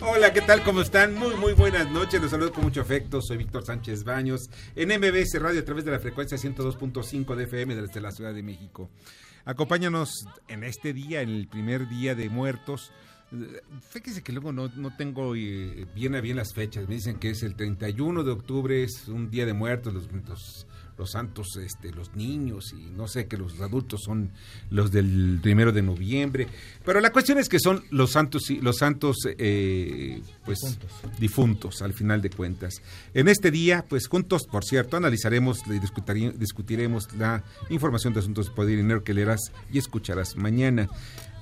Hola, ¿qué tal? ¿Cómo están? Muy, muy buenas noches. Los saludo con mucho afecto. Soy Víctor Sánchez Baños en MBS Radio a través de la frecuencia 102.5 de FM desde la Ciudad de México. Acompáñanos en este día, en el primer día de muertos. Fíjese que luego no, tengo eh, bien a bien las fechas. Me dicen que es el 31 de octubre, es un día de muertos. Los, los los santos, este, los niños y no sé que los adultos son los del primero de noviembre. Pero la cuestión es que son los santos, los santos, eh, pues difuntos. difuntos. al final de cuentas. En este día, pues juntos, por cierto, analizaremos y discutiremos la información de asuntos de poder y dinero que leerás y escucharás mañana.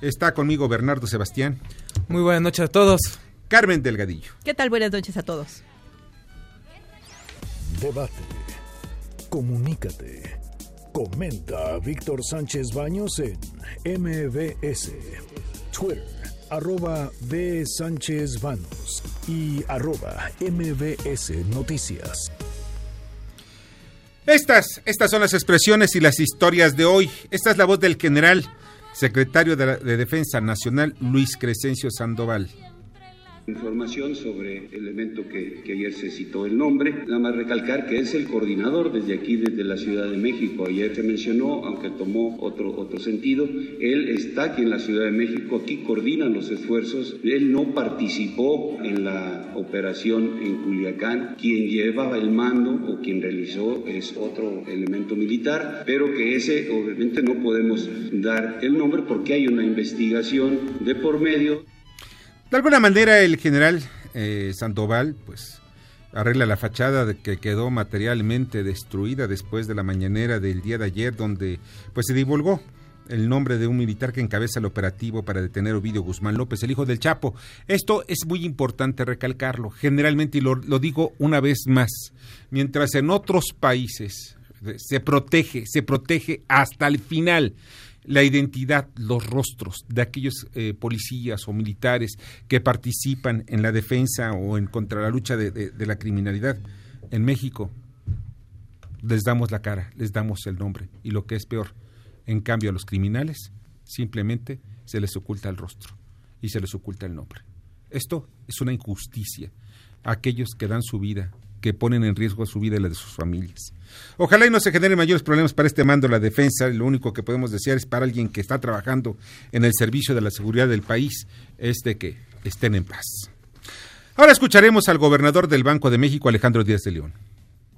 Está conmigo Bernardo Sebastián. Muy buenas noches a todos. Carmen Delgadillo. ¿Qué tal? Buenas noches a todos. Debate Comunícate. Comenta a Víctor Sánchez Baños en MBS, Twitter, arroba B. Sánchez Baños y arroba MBS Noticias. Estas, estas son las expresiones y las historias de hoy. Esta es la voz del general secretario de, de Defensa Nacional, Luis Crescencio Sandoval. Información sobre el evento que, ayer se citó el nombre. Nada más recalcar que es el coordinador desde aquí, desde la Ciudad de México. Ayer se mencionó, aunque tomó otro, otro sentido, él está aquí en la Ciudad de México, aquí coordina los esfuerzos. Él no participó en la operación en Culiacán. Quien llevaba el mando o quien realizó es otro elemento militar, pero que ese obviamente no podemos dar el nombre porque hay una investigación de por medio. De alguna manera el general eh, Sandoval, pues, arregla la fachada de que quedó materialmente destruida después de la mañanera del día de ayer, donde pues se divulgó el nombre de un militar que encabeza el operativo para detener a Ovidio Guzmán López, el hijo del Chapo. Esto es muy importante recalcarlo, generalmente, y lo, lo digo una vez más, mientras en otros países se protege, se protege hasta el final la identidad, los rostros de aquellos eh, policías o militares que participan en la defensa o en contra la lucha de, la criminalidad en México. Les damos la cara, les damos el nombre y lo que es peor, en cambio a los criminales simplemente se les oculta el rostro y se les oculta el nombre. Esto es una injusticia. Aquellos que dan su vida que ponen en riesgo su vida y la de sus familias. Ojalá y no se generen mayores problemas para este mando de la defensa. Lo único que podemos desear es para alguien que está trabajando en el servicio de la seguridad del país es de que estén en paz. Ahora escucharemos al gobernador del Banco de México, Alejandro Díaz de León.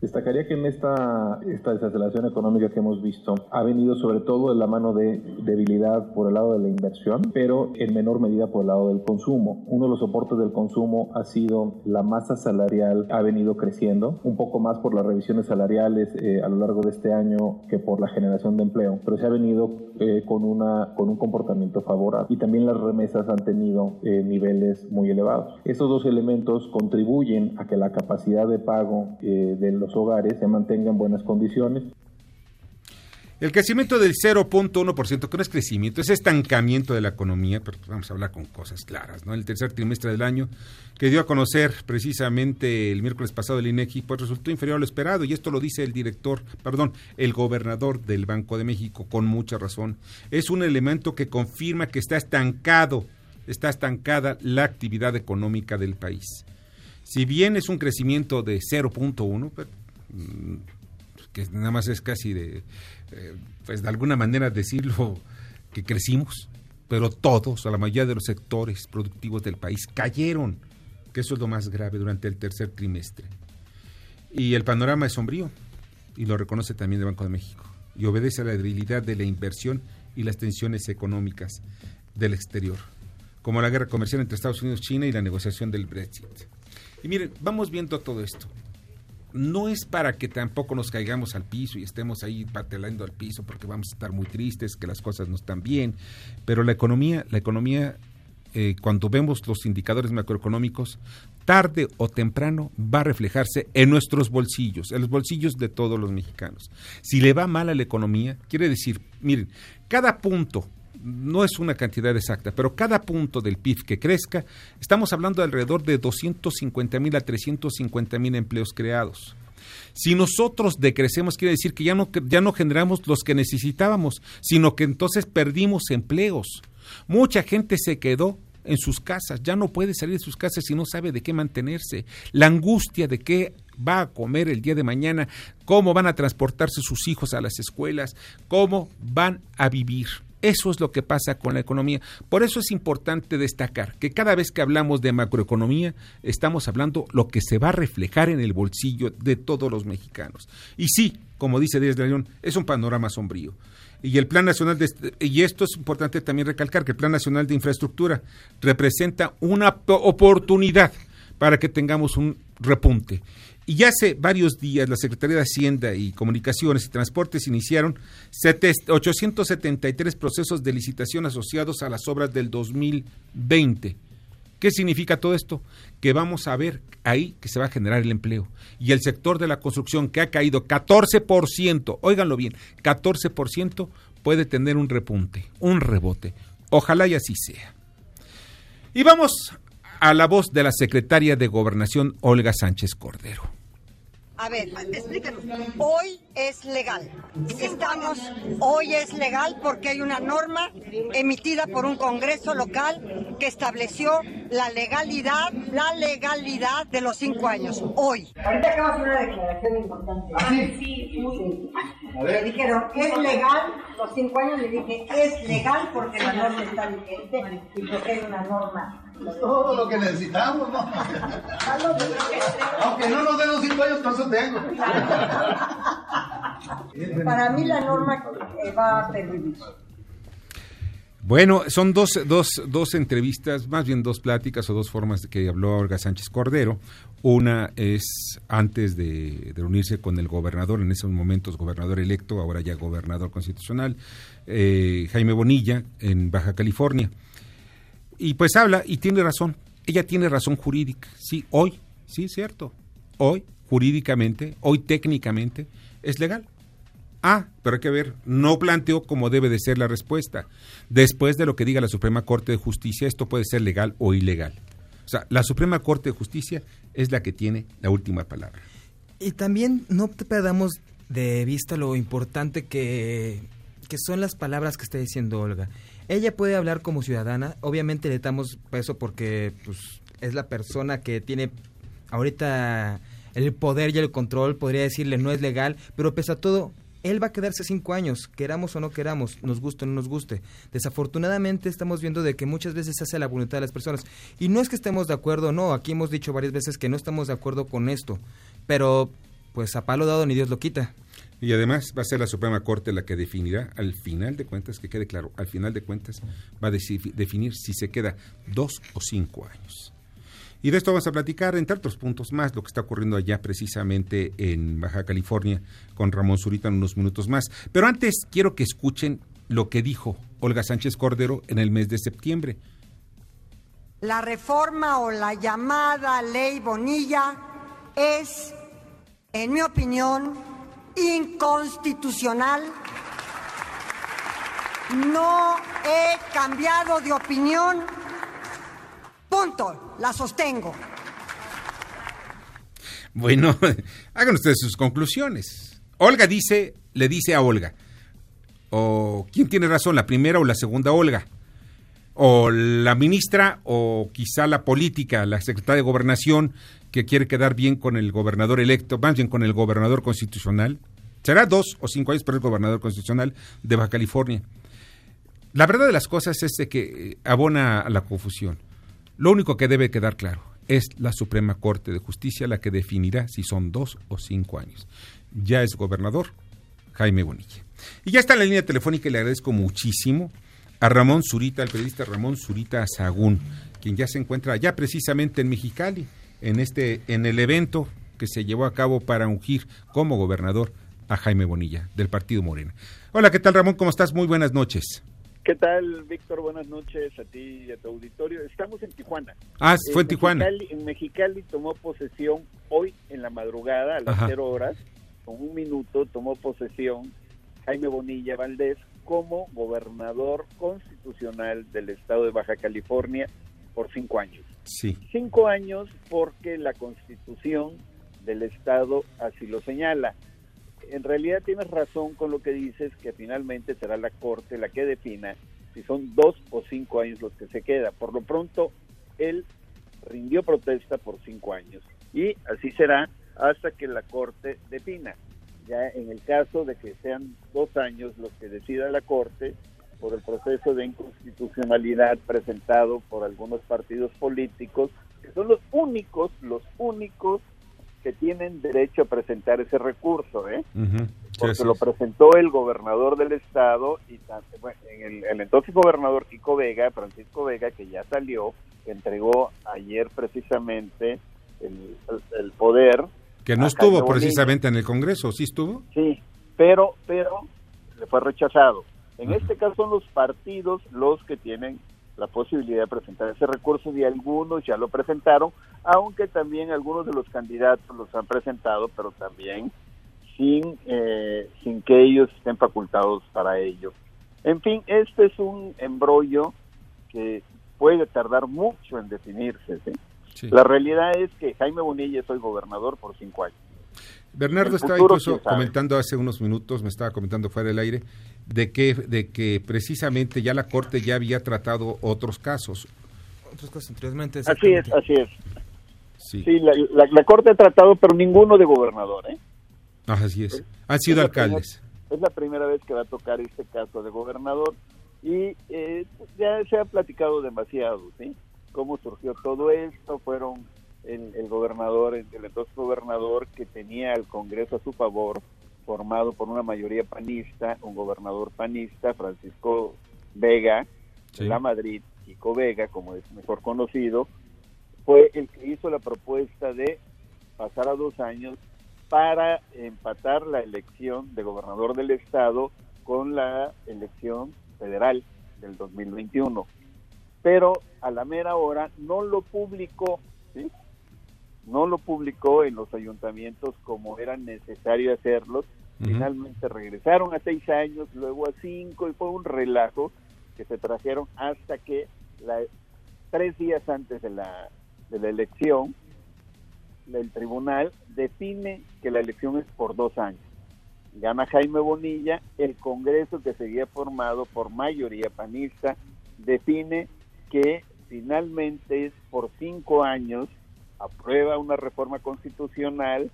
Destacaría que en esta, esta desaceleración económica que hemos visto ha venido sobre todo de la mano de debilidad por el lado de la inversión, pero en menor medida por el lado del consumo. Uno de los soportes del consumo ha sido la masa salarial ha venido creciendo, un poco más por las revisiones salariales eh, a lo largo de este año que por la generación de empleo, pero se ha venido eh, con, una, con un comportamiento favorable y también las remesas han tenido eh, niveles muy elevados. Estos dos elementos contribuyen a que la capacidad de pago de los hogares se mantengan en buenas condiciones. El crecimiento del 0.1%, que no es crecimiento, es estancamiento de la economía, pero vamos a hablar con cosas claras, ¿no? El tercer trimestre del año, que dio a conocer precisamente el miércoles pasado el INEGI, pues resultó inferior a lo esperado, y esto lo dice el director, perdón, el gobernador del Banco de México, con mucha razón. Es un elemento que confirma que está estancado, está estancada la actividad económica del país. Si bien es un crecimiento de 0.1, Mm, que nada más es casi de, eh, pues de alguna manera decirlo, que crecimos, pero todos, o la mayoría de los sectores productivos del país cayeron, que eso es lo más grave durante el tercer trimestre. Y el panorama es sombrío, y lo reconoce también el Banco de México, y obedece a la debilidad de la inversión y las tensiones económicas del exterior, como la guerra comercial entre Estados Unidos y China y la negociación del Brexit. Y miren, vamos viendo todo esto no es para que tampoco nos caigamos al piso y estemos ahí patelando al piso porque vamos a estar muy tristes, que las cosas no están bien, pero la economía, la economía, eh, cuando vemos los indicadores macroeconómicos, tarde o temprano va a reflejarse en nuestros bolsillos, en los bolsillos de todos los mexicanos. Si le va mal a la economía, quiere decir, miren, cada punto no es una cantidad exacta, pero cada punto del PIB que crezca, estamos hablando de alrededor de 250 mil a 350 mil empleos creados. Si nosotros decrecemos, quiere decir que ya no, ya no generamos los que necesitábamos, sino que entonces perdimos empleos. Mucha gente se quedó en sus casas, ya no puede salir de sus casas si no sabe de qué mantenerse. La angustia de qué va a comer el día de mañana, cómo van a transportarse sus hijos a las escuelas, cómo van a vivir. Eso es lo que pasa con la economía. Por eso es importante destacar que cada vez que hablamos de macroeconomía, estamos hablando lo que se va a reflejar en el bolsillo de todos los mexicanos. Y sí, como dice Díaz de León, es un panorama sombrío. Y el Plan Nacional de, y esto es importante también recalcar que el Plan Nacional de Infraestructura representa una oportunidad para que tengamos un repunte. Y hace varios días la Secretaría de Hacienda y Comunicaciones y Transportes iniciaron 873 procesos de licitación asociados a las obras del 2020. ¿Qué significa todo esto? Que vamos a ver ahí que se va a generar el empleo. Y el sector de la construcción que ha caído 14%, óiganlo bien, 14% puede tener un repunte, un rebote. Ojalá y así sea. Y vamos a la voz de la secretaria de Gobernación, Olga Sánchez Cordero. A ver, explícanos. Hoy es legal. Estamos, hoy es legal porque hay una norma emitida por un Congreso local que estableció la legalidad, la legalidad de los cinco años. Hoy. Ahorita acabas de una declaración importante. ¿Ah, sí, sí. sí. Me dijeron, ¿es legal? Los cinco años le dije, es legal porque la norma está vigente y porque es una norma todo lo que necesitamos, ¿no? Aunque no nos den los cinco años, por eso tengo. Para mí la norma eh, va a permitir. Bueno, son dos, dos, dos entrevistas, más bien dos pláticas o dos formas de que habló Olga Sánchez Cordero. Una es antes de, reunirse con el gobernador, en esos momentos gobernador electo, ahora ya gobernador constitucional, eh, Jaime Bonilla, en Baja California y pues habla y tiene razón. Ella tiene razón jurídica. Sí, hoy, sí, cierto. Hoy, jurídicamente, hoy técnicamente, es legal. Ah, pero hay que ver, no planteó cómo debe de ser la respuesta. Después de lo que diga la Suprema Corte de Justicia, esto puede ser legal o ilegal. O sea, la Suprema Corte de Justicia es la que tiene la última palabra. Y también no perdamos de vista lo importante que, que son las palabras que está diciendo Olga. Ella puede hablar como ciudadana, obviamente le damos peso porque pues, es la persona que tiene ahorita el poder y el control, podría decirle no es legal, pero pese a todo, él va a quedarse cinco años, queramos o no queramos, nos guste o no nos guste. Desafortunadamente estamos viendo de que muchas veces se hace la voluntad de las personas. Y no es que estemos de acuerdo, no, aquí hemos dicho varias veces que no estamos de acuerdo con esto, pero pues a palo dado ni Dios lo quita. Y además va a ser la Suprema Corte la que definirá, al final de cuentas, que quede claro, al final de cuentas va a definir si se queda dos o cinco años. Y de esto vamos a platicar, entre otros puntos más, lo que está ocurriendo allá precisamente en Baja California con Ramón Zurita en unos minutos más. Pero antes quiero que escuchen lo que dijo Olga Sánchez Cordero en el mes de septiembre. La reforma o la llamada ley Bonilla es, en mi opinión, inconstitucional. No he cambiado de opinión. Punto. La sostengo. Bueno, hagan ustedes sus conclusiones. Olga dice, le dice a Olga, o quién tiene razón, la primera o la segunda Olga, o la ministra o quizá la política, la secretaria de gobernación que quiere quedar bien con el gobernador electo, más bien con el gobernador constitucional. Será dos o cinco años para el gobernador constitucional de Baja California. La verdad de las cosas es de que eh, abona a la confusión. Lo único que debe quedar claro es la Suprema Corte de Justicia la que definirá si son dos o cinco años. Ya es gobernador Jaime Bonilla. Y ya está en la línea telefónica y le agradezco muchísimo a Ramón Zurita, el periodista Ramón Zurita Sagún, quien ya se encuentra ya precisamente en Mexicali en este en el evento que se llevó a cabo para ungir como gobernador a Jaime Bonilla, del Partido Morena. Hola, ¿qué tal Ramón? ¿Cómo estás? Muy buenas noches. ¿Qué tal, Víctor? Buenas noches a ti y a tu auditorio. Estamos en Tijuana. Ah, fue en, Tijuana. en Mexicali tomó posesión hoy en la madrugada, a las cero horas, con un minuto, tomó posesión Jaime Bonilla Valdés como gobernador constitucional del estado de Baja California por cinco años. Sí. Cinco años porque la constitución del estado así lo señala en realidad tienes razón con lo que dices, que finalmente será la Corte la que defina si son dos o cinco años los que se queda. Por lo pronto, él rindió protesta por cinco años y así será hasta que la Corte defina. Ya en el caso de que sean dos años los que decida la Corte por el proceso de inconstitucionalidad presentado por algunos partidos políticos, que son los únicos, los únicos que tienen derecho a presentar ese recurso, ¿eh? Porque lo presentó el gobernador del estado y el, entonces gobernador Kiko Vega, Francisco Vega, que ya salió, entregó ayer precisamente el, poder. Que no estuvo precisamente en el Congreso, ¿sí estuvo? Sí, pero, pero le fue rechazado. En este caso son los partidos los que tienen la posibilidad de presentar ese recurso y algunos ya lo presentaron, aunque también algunos de los candidatos los han presentado, pero también sin, eh, sin que ellos estén facultados para ello. En fin, este es un embrollo que puede tardar mucho en definirse. La realidad es que Jaime Bonilla es hoy gobernador por cinco años. Bernardo estaba incluso comentando hace unos minutos, me estaba comentando fuera del aire, de que, de que precisamente ya la Corte ya había tratado otros casos. Otros casos anteriormente. Así es, así es. Sí, la, Corte ha tratado, pero ninguno de gobernador, ¿eh? así es. Han sido alcaldes. es la primera vez que va a tocar este caso de gobernador y eh, ya se ha platicado demasiado, ¿sí? Cómo surgió todo esto, fueron el, el gobernador, el, entonces gobernador que tenía el Congreso a su favor, formado por una mayoría panista, un gobernador panista, Francisco Vega, de la Madrid, Chico Vega, como es mejor conocido, fue el que hizo la propuesta de pasar a dos años para empatar la elección de gobernador del estado con la elección federal del 2021. Pero a la mera hora no lo publicó, ¿sí? No lo publicó en los ayuntamientos como era necesario hacerlos. Finalmente regresaron a seis años, luego a cinco y fue un relajo que se trajeron hasta que la, tres días antes de la, de la elección el tribunal define que la elección es por dos años. Gana Jaime Bonilla, el Congreso que seguía formado por mayoría panista define que finalmente es por cinco años aprueba una reforma constitucional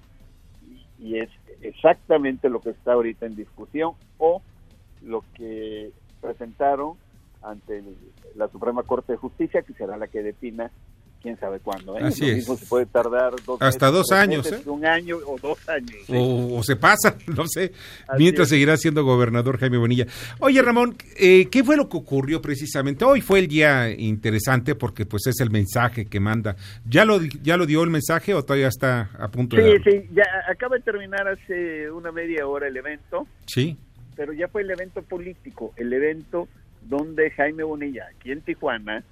y, es exactamente lo que está ahorita en discusión o lo que presentaron ante la Suprema Corte de Justicia, que será la que defina quién sabe cuándo. ¿eh? Así es. se puede tardar hasta dos años. ¿eh? Un año o dos años. O, se pasa, no sé. mientras seguirá siendo gobernador Jaime Bonilla. Oye, Ramón, eh, ¿qué fue lo que ocurrió precisamente? Hoy fue el día interesante porque pues es el mensaje que manda. ¿Ya lo, ya lo dio el mensaje o todavía está a punto de Sí, sí, ya acaba de terminar hace una media hora el evento. Sí. Pero ya fue el evento político, el evento donde Jaime Bonilla, aquí en Tijuana,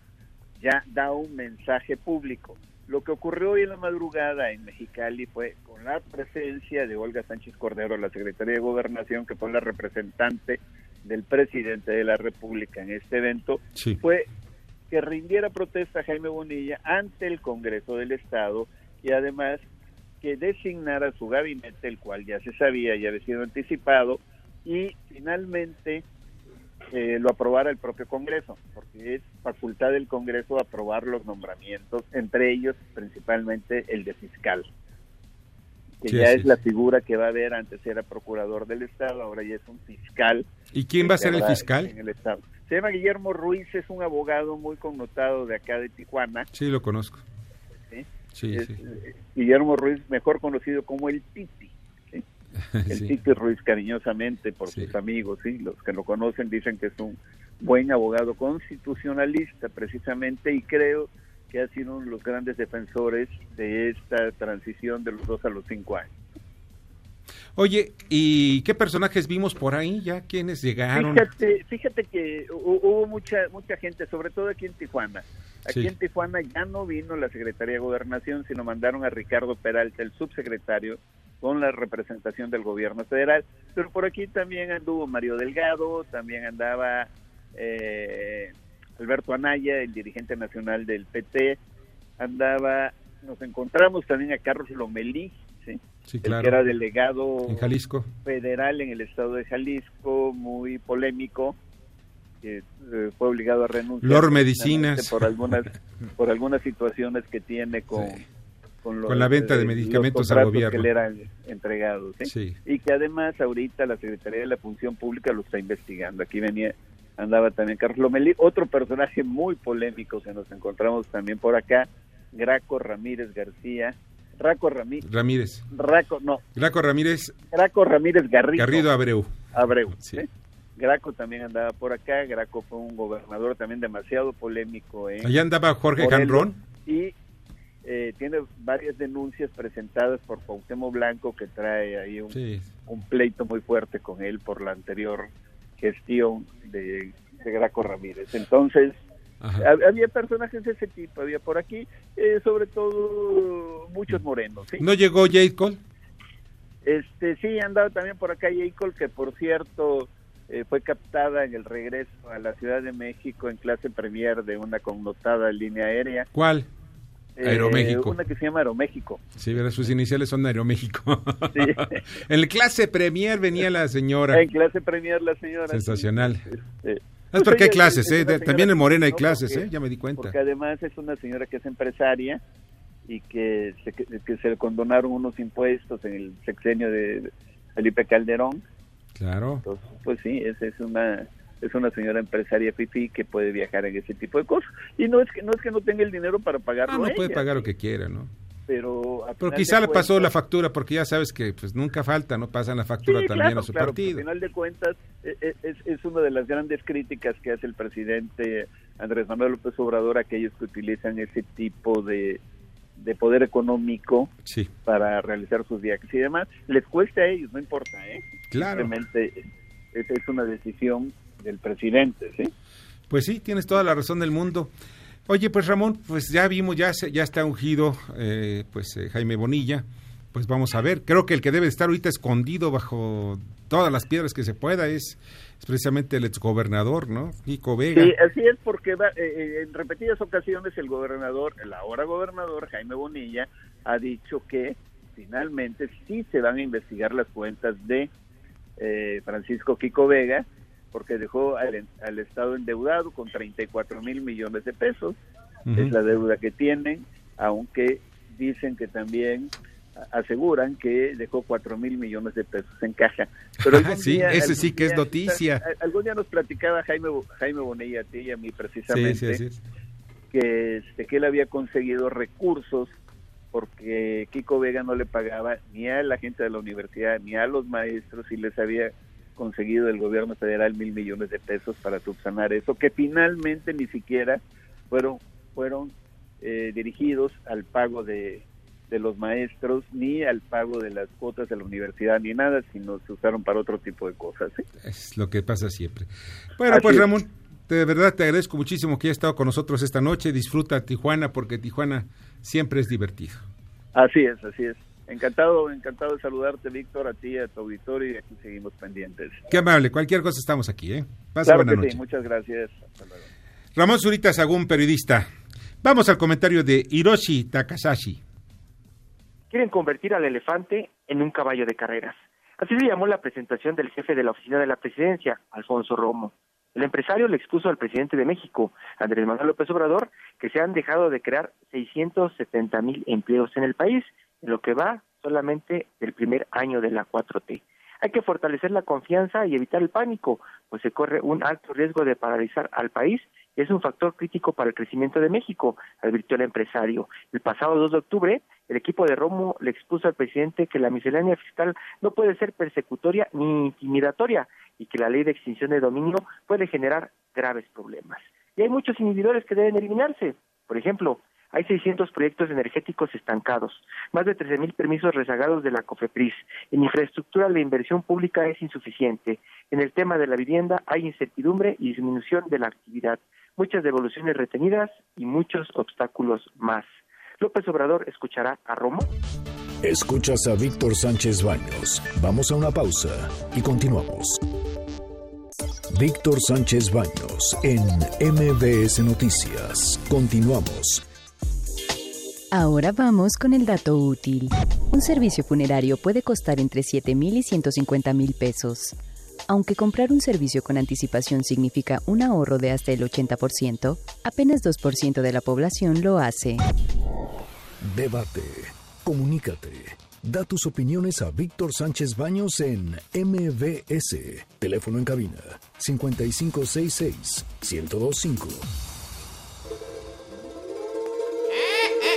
ya da un mensaje público. Lo que ocurrió hoy en la madrugada en Mexicali fue con la presencia de Olga Sánchez Cordero, la secretaria de Gobernación, que fue la representante del presidente de la República en este evento, fue que rindiera protesta a Jaime Bonilla ante el Congreso del Estado y además que designara su gabinete, el cual ya se sabía, ya había sido anticipado, y finalmente eh, lo aprobara el propio Congreso, porque es facultad del Congreso aprobar los nombramientos, entre ellos principalmente el de fiscal, que ya es la figura que va a haber, antes era procurador del Estado, ahora ya es un fiscal. ¿Y quién va a ser el fiscal? En el Estado. Se llama Guillermo Ruiz, es un abogado muy connotado de acá de Tijuana. Sí, lo conozco. Sí, sí, eh, Guillermo Ruiz, mejor conocido como el Titi. el sí. Ruiz cariñosamente por sus amigos, sí, los que lo conocen dicen que es un buen abogado constitucionalista precisamente y creo que ha sido uno de los grandes defensores de esta transición de los dos a los cinco años. Oye, ¿y qué personajes vimos por ahí ya? ¿Quiénes llegaron? Fíjate, fíjate que hubo mucha mucha gente, sobre todo aquí en Tijuana. Aquí en Tijuana ya no vino la Secretaría de Gobernación, sino mandaron a Ricardo Peralta, el subsecretario, con la representación del gobierno federal. Pero por aquí también anduvo Mario Delgado, también andaba eh, Alberto Anaya, el dirigente nacional del PT, andaba, nos encontramos también a Carlos Lomelí, ¿sí? que era delegado en Jalisco. federal en el estado de Jalisco, muy polémico, que eh, fue obligado a renunciar. Lor Medicinas. Por algunas, por algunas situaciones que tiene con, con, la venta de medicamentos al gobierno. que le eran entregados. Y que además ahorita la Secretaría de la Función Pública lo está investigando. Aquí venía andaba también Carlos Lomelí, otro personaje muy polémico que nos encontramos también por acá, Graco Ramírez García, Raco Ramírez. Ramírez. Raco, no. Graco Ramírez. Graco Ramírez Garrido. Garrido Abreu. Abreu, sí. Graco también andaba por acá, Graco fue un gobernador también demasiado polémico. ¿eh? Allá andaba Jorge Canrón. Y eh, tiene varias denuncias presentadas por Cuauhtémoc Blanco que trae ahí un, un pleito muy fuerte con él por la anterior gestión de, Graco Ramírez. Entonces, había personajes de ese tipo, había por aquí, eh, sobre todo muchos morenos. ¿No llegó J. Cole? Este, sí, andaba también por acá J. Cole, que por cierto eh, fue captada en el regreso a la Ciudad de México en clase premier de una connotada línea aérea. ¿Cuál? Eh, Aeroméxico. Una que se llama Aeroméxico. Sí, sus iniciales son Aeroméxico. Sí. en clase Premier venía la señora. En clase Premier la señora. Sensacional. Sí. ¿Por pues qué clases? Eh? También en Morena hay clases, ¿eh? Ya me di cuenta. Porque además es una señora que es empresaria y que se, que se le condonaron unos impuestos en el sexenio de Felipe Calderón. Claro. Entonces, pues sí, esa es una es una señora empresaria fifi que puede viajar en ese tipo de cosas. Y no es que no es que no tenga el dinero para pagarlo no, no puede pagar lo que quiera no pero pero quizá le pasó la factura porque ya sabes que pues nunca falta no pasan la factura también a su partido. al final de cuentas e, e, es, es, una de las grandes críticas que hace el presidente Andrés Manuel López Obrador a aquellos que utilizan ese tipo de de poder económico para realizar sus viajes y demás. Les cueste a ellos no importa eh claro. Simplemente esa es una decisión del presidente, ¿sí? Pues sí, tienes toda la razón del mundo. Oye, pues Ramón, pues ya vimos, ya, ya está ungido eh, pues eh, Jaime Bonilla, pues vamos a ver, creo que el que debe estar ahorita escondido bajo todas las piedras que se pueda es, precisamente el exgobernador, ¿no? Nico Vega. Sí, así es, porque eh, en repetidas ocasiones el gobernador, el ahora gobernador Jaime Bonilla, ha dicho que finalmente sí se van a investigar las cuentas de Francisco Kiko Vega porque dejó al, Estado endeudado con 34 mil millones de pesos, es la deuda que tienen, aunque dicen que también aseguran que dejó 4 mil millones de pesos en caja. Pero sí, ese sí que es noticia. Algún día nos platicaba Jaime, Jaime Bonilla a ti y a mí precisamente que, este, que él había conseguido recursos porque Kiko Vega no le pagaba ni a la gente de la universidad ni a los maestros y les había conseguido el gobierno federal mil millones de pesos para subsanar eso, que finalmente ni siquiera fueron, fueron eh, dirigidos al pago de, de los maestros, ni al pago de las cuotas de la universidad, ni nada, sino se usaron para otro tipo de cosas. Es lo que pasa siempre. Bueno, pues Ramón, de verdad te agradezco muchísimo que hayas estado con nosotros esta noche. Disfruta Tijuana, porque Tijuana siempre es divertido. Así es, así es. Encantado, encantado de saludarte, Víctor, a ti, a tu auditorio, y aquí seguimos pendientes. Qué amable, cualquier cosa estamos aquí, ¿eh? Pasa buena noche. muchas gracias. Ramón Zurita Sagún, periodista. Vamos al comentario de Hiroshi Takasashi. Quieren convertir al elefante en un caballo de carreras. Así le llamó la presentación del jefe de la oficina de la presidencia, Alfonso Romo. El empresario le expuso al presidente de México, Andrés Manuel López Obrador, que se han dejado de crear 670 mil empleos en el país lo que va solamente del primer año de la 4T. Hay que fortalecer la confianza y evitar el pánico, pues se corre un alto riesgo de paralizar al país y es un factor crítico para el crecimiento de México, advirtió el empresario. El pasado 2 de octubre, el equipo de Romo le expuso al presidente que la miscelánea fiscal no puede ser persecutoria ni intimidatoria y que la ley de extinción de dominio puede generar graves problemas. Y hay muchos inhibidores que deben eliminarse. Por ejemplo, hay 600 proyectos energéticos estancados, más de 13.000 permisos rezagados de la COFEPRIS. En infraestructura la inversión pública es insuficiente. En el tema de la vivienda hay incertidumbre y disminución de la actividad, muchas devoluciones retenidas y muchos obstáculos más. López Obrador escuchará a Romo. Escuchas a Víctor Sánchez Baños. Vamos a una pausa y continuamos. Víctor Sánchez Baños en MBS Noticias. Continuamos. Ahora vamos con el dato útil. Un servicio funerario puede costar entre 7 mil y 150 mil pesos. Aunque comprar un servicio con anticipación significa un ahorro de hasta el 80%, apenas 2% de la población lo hace. Debate. Comunícate. Da tus opiniones a Víctor Sánchez Baños en MBS. Teléfono en cabina 5566 1025.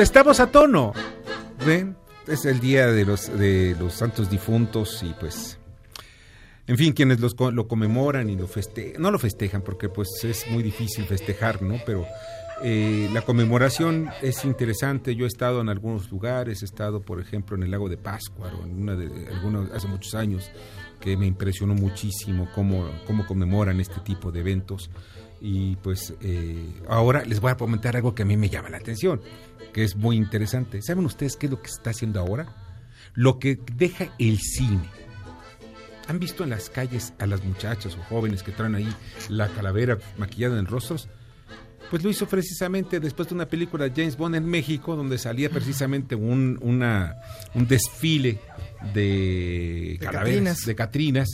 Estamos a tono. ¿Ven? Es el día de los, de los santos difuntos y pues... En fin, quienes los, lo conmemoran y lo festejan, no lo festejan porque pues es muy difícil festejar, ¿no? Pero eh, la conmemoración es interesante. Yo he estado en algunos lugares, he estado, por ejemplo, en el lago de Pátzcuaro, en una de algunos hace muchos años, que me impresionó muchísimo cómo, cómo conmemoran este tipo de eventos. Y pues eh, ahora les voy a comentar algo que a mí me llama la atención, que es muy interesante. ¿Saben ustedes qué es lo que se está haciendo ahora? Lo que deja el cine. ¿Han visto en las calles a las muchachas o jóvenes que traen ahí la calavera maquillada en rostros? Pues lo hizo precisamente después de una película de James Bond en México, donde salía precisamente un, una, un desfile de, calaveras, Catrinas. de Catrinas.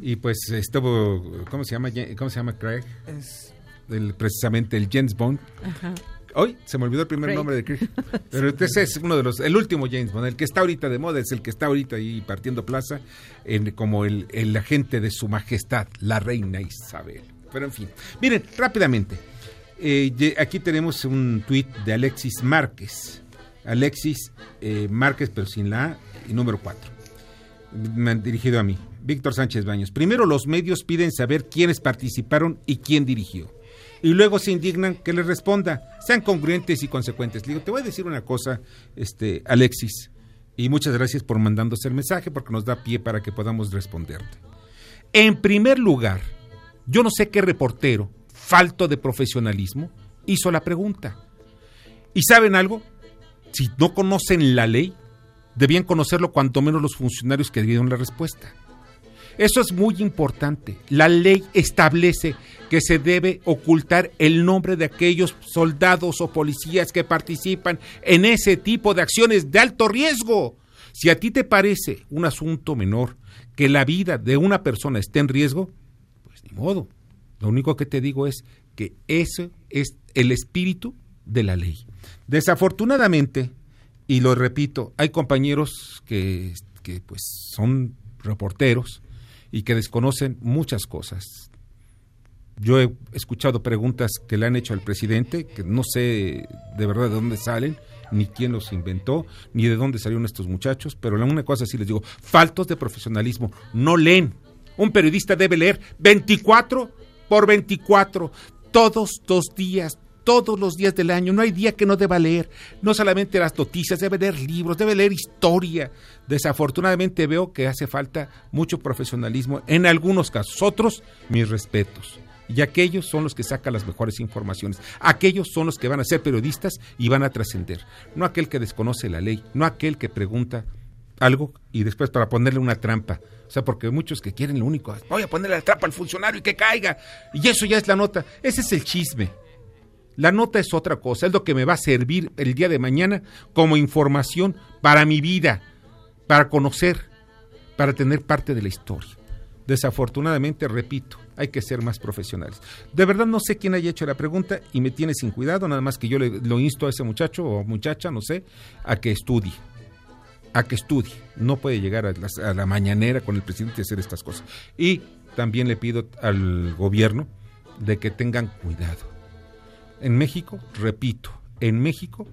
Y pues estuvo, ¿cómo se llama? ¿Cómo se llama Craig? Es- El- precisamente el James Bond. Ajá. Hoy se me olvidó el primer Craig. nombre de Craig. Pero ese es uno de los, el último James Bond, el que está ahorita de moda, es el que está ahorita ahí partiendo plaza en, como el, el agente de su majestad, la reina Isabel. Pero en fin, miren, rápidamente. eh, aquí tenemos un tuit de Alexis Márquez. Alexis eh, Márquez, pero sin la A, y número 4. Me han dirigido a mí. Víctor Sánchez Baños. Primero los medios piden saber quiénes participaron y quién dirigió. Y luego se indignan que les responda. Sean congruentes y consecuentes. Le digo, te voy a decir una cosa, este, Alexis. Y muchas gracias por mandándose el mensaje porque nos da pie para que podamos responderte. En primer lugar, yo no sé qué reportero, falto de profesionalismo, hizo la pregunta. ¿Y saben algo? Si no conocen la ley, debían conocerlo cuanto menos los funcionarios que dieron la respuesta. Eso es muy importante. La ley establece que se debe ocultar el nombre de aquellos soldados o policías que participan en ese tipo de acciones de alto riesgo. Si a ti te parece un asunto menor que la vida de una persona esté en riesgo, pues ni modo. Lo único que te digo es que ese es el espíritu de la ley. Desafortunadamente, y lo repito, hay compañeros que, que pues son reporteros y que desconocen muchas cosas. Yo he escuchado preguntas que le han hecho al presidente, que no sé de verdad de dónde salen, ni quién los inventó, ni de dónde salieron estos muchachos, pero la una cosa sí les digo, faltos de profesionalismo, no leen. Un periodista debe leer 24 por 24, todos los días, todos los días del año, no hay día que no deba leer, no solamente las noticias, debe leer libros, debe leer historia. Desafortunadamente veo que hace falta mucho profesionalismo en algunos casos, otros mis respetos. Y aquellos son los que sacan las mejores informaciones. Aquellos son los que van a ser periodistas y van a trascender. No aquel que desconoce la ley, no aquel que pregunta algo y después para ponerle una trampa. O sea, porque muchos que quieren lo único, voy a ponerle la trampa al funcionario y que caiga. Y eso ya es la nota. Ese es el chisme. La nota es otra cosa, es lo que me va a servir el día de mañana como información para mi vida, para conocer, para tener parte de la historia. Desafortunadamente, repito, hay que ser más profesionales. De verdad no sé quién haya hecho la pregunta y me tiene sin cuidado, nada más que yo le, lo insto a ese muchacho o muchacha, no sé, a que estudie. A que estudie. No puede llegar a, a la mañanera con el presidente y hacer estas cosas. Y también le pido al gobierno de que tengan cuidado. En México, repito, en México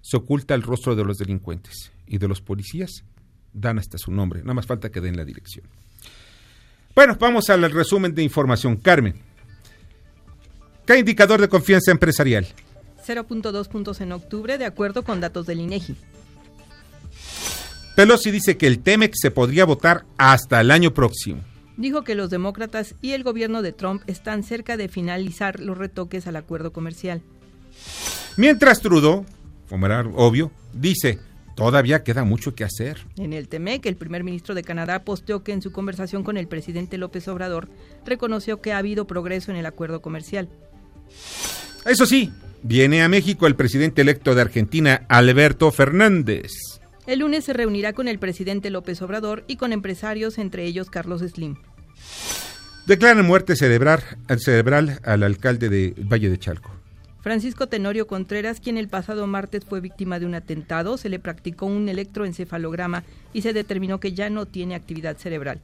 se oculta el rostro de los delincuentes y de los policías dan hasta su nombre. Nada más falta que den la dirección. Bueno, vamos al resumen de información. Carmen, ¿qué indicador de confianza empresarial? 0.2 puntos en octubre, de acuerdo con datos del INEGI. Pelosi dice que el TEMEC se podría votar hasta el año próximo. Dijo que los demócratas y el gobierno de Trump están cerca de finalizar los retoques al acuerdo comercial. Mientras Trudeau, como era obvio, dice, todavía queda mucho que hacer. En el TEMEC, el primer ministro de Canadá posteó que en su conversación con el presidente López Obrador reconoció que ha habido progreso en el acuerdo comercial. Eso sí, viene a México el presidente electo de Argentina, Alberto Fernández. El lunes se reunirá con el presidente López Obrador y con empresarios, entre ellos Carlos Slim. Declaran muerte cerebral, cerebral al alcalde de Valle de Chalco. Francisco Tenorio Contreras, quien el pasado martes fue víctima de un atentado, se le practicó un electroencefalograma y se determinó que ya no tiene actividad cerebral.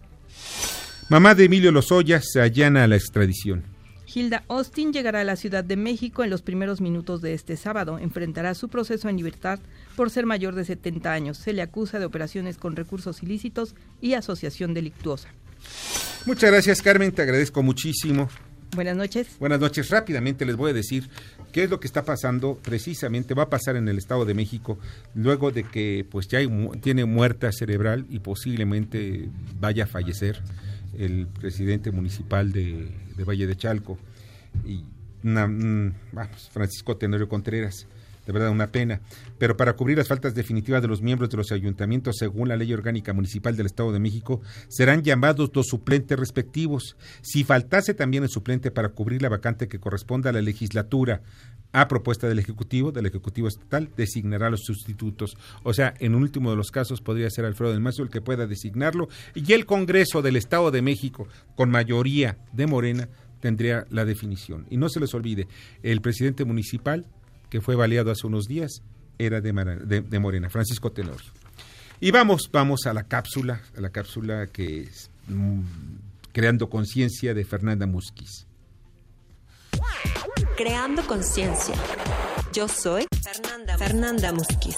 Mamá de Emilio Lozoya se allana a la extradición. Hilda Austin llegará a la Ciudad de México en los primeros minutos de este sábado. Enfrentará su proceso en libertad por ser mayor de 70 años. Se le acusa de operaciones con recursos ilícitos y asociación delictuosa. Muchas gracias, Carmen. Te agradezco muchísimo. Buenas noches. Buenas noches. Rápidamente les voy a decir qué es lo que está pasando precisamente, va a pasar en el Estado de México luego de que pues ya hay, tiene muerta cerebral y posiblemente vaya a fallecer el presidente municipal de, de Valle de Chalco y vamos, Francisco Tenorio Contreras de verdad una pena. Pero para cubrir las faltas definitivas de los miembros de los ayuntamientos, según la Ley Orgánica Municipal del Estado de México, serán llamados los suplentes respectivos. Si faltase también el suplente para cubrir la vacante que corresponda a la legislatura, a propuesta del Ejecutivo, del Ejecutivo Estatal, designará los sustitutos. O sea, en último de los casos podría ser Alfredo del Mazo el que pueda designarlo y el Congreso del Estado de México, con mayoría de Morena, tendría la definición. Y no se les olvide, el presidente municipal que fue baleado hace unos días, era de, de, Morena, Francisco Tenorio. Y vamos, vamos a la cápsula, a la cápsula que es mm, Creando Conciencia de Fernanda Musquiz. Creando Conciencia. Yo soy Fernanda, Fernanda Musquiz.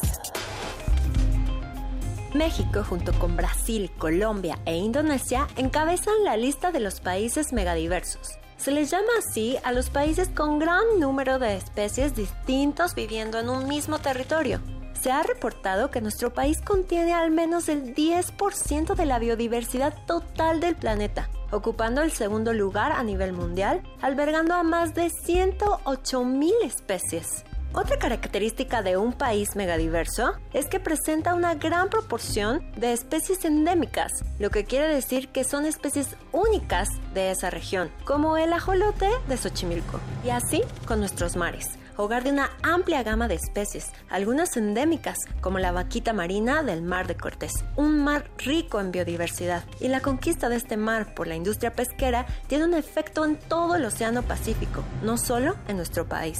México, junto con Brasil, Colombia e Indonesia, encabezan la lista de los países megadiversos se les llama así a los países con gran número de especies distintas viviendo en un mismo territorio. Se ha reportado que nuestro país contiene al menos el 10% de la biodiversidad total del planeta, ocupando el segundo lugar a nivel mundial, albergando a más de 108.000 especies. Otra característica de un país megadiverso es que presenta una gran proporción de especies endémicas, lo que quiere decir que son especies únicas de esa región, como el ajolote de Xochimilco, y así con nuestros mares hogar de una amplia gama de especies, algunas endémicas, como la vaquita marina del Mar de Cortés, un mar rico en biodiversidad. Y la conquista de este mar por la industria pesquera tiene un efecto en todo el Océano Pacífico, no solo en nuestro país.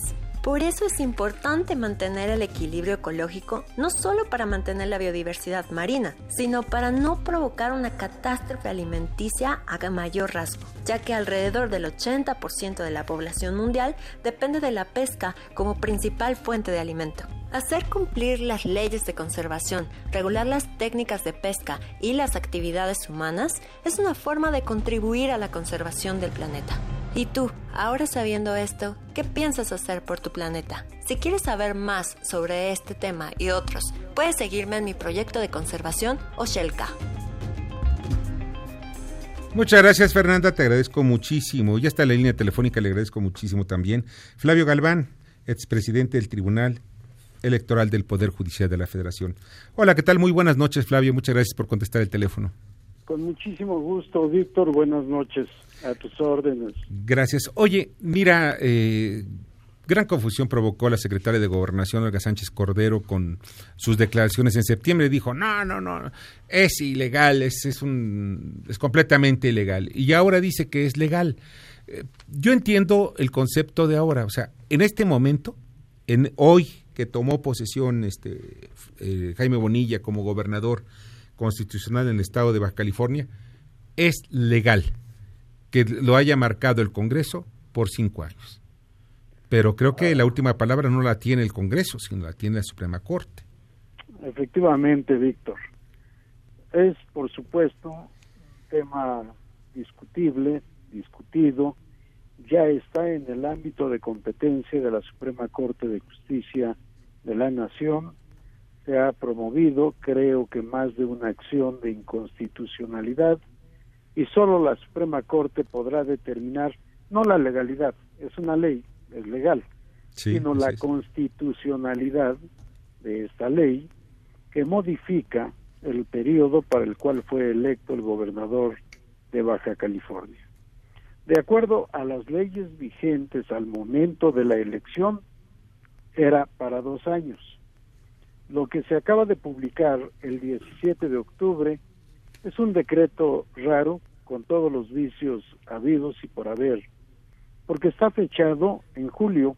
Por eso es importante mantener el equilibrio ecológico, no solo para mantener la biodiversidad marina, sino para no provocar una catástrofe alimenticia a mayor rasgo, ya que alrededor del 80% de la población mundial depende de la pesca como principal fuente de alimento. Hacer cumplir las leyes de conservación, regular las técnicas de pesca y las actividades humanas es una forma de contribuir a la conservación del planeta. Y tú, ahora sabiendo esto, ¿qué piensas hacer por tu planeta? Si quieres saber más sobre este tema y otros, puedes seguirme en mi proyecto de conservación Oshelka. Muchas gracias Fernanda, te agradezco muchísimo. Ya está la línea telefónica, le agradezco muchísimo también. Flavio Galván, expresidente del Tribunal Electoral del Poder Judicial de la Federación. Hola, ¿qué tal? Muy buenas noches, Flavio. Muchas gracias por contestar el teléfono. Con muchísimo gusto, Víctor. Buenas noches. A tus órdenes. Gracias. Oye, mira, eh, Gran confusión provocó la secretaria de Gobernación, Olga Sánchez Cordero, con sus declaraciones en septiembre. Dijo, no, no, no, es ilegal, es, es, un, es completamente ilegal. Y ahora dice que es legal. Eh, yo entiendo el concepto de ahora, o sea, en este momento, en hoy que tomó posesión este eh, Jaime Bonilla como gobernador constitucional en el estado de Baja California, es legal que lo haya marcado el Congreso por cinco años. Pero creo que la última palabra no la tiene el Congreso, sino la tiene la Suprema Corte. Efectivamente, Víctor. Es, por supuesto, un tema discutible, discutido, ya está en el ámbito de competencia de la Suprema Corte de Justicia de la Nación. Se ha promovido, creo que más de una acción de inconstitucionalidad y solo la Suprema Corte podrá determinar no la legalidad, es una ley, es legal, sino la constitucionalidad de esta ley que modifica el periodo para el cual fue electo el gobernador de Baja California. De acuerdo a las leyes vigentes al momento de la elección, era para dos años. Lo que se acaba de publicar el 17 de octubre es un decreto raro con todos los vicios habidos y por haber, porque está fechado en julio,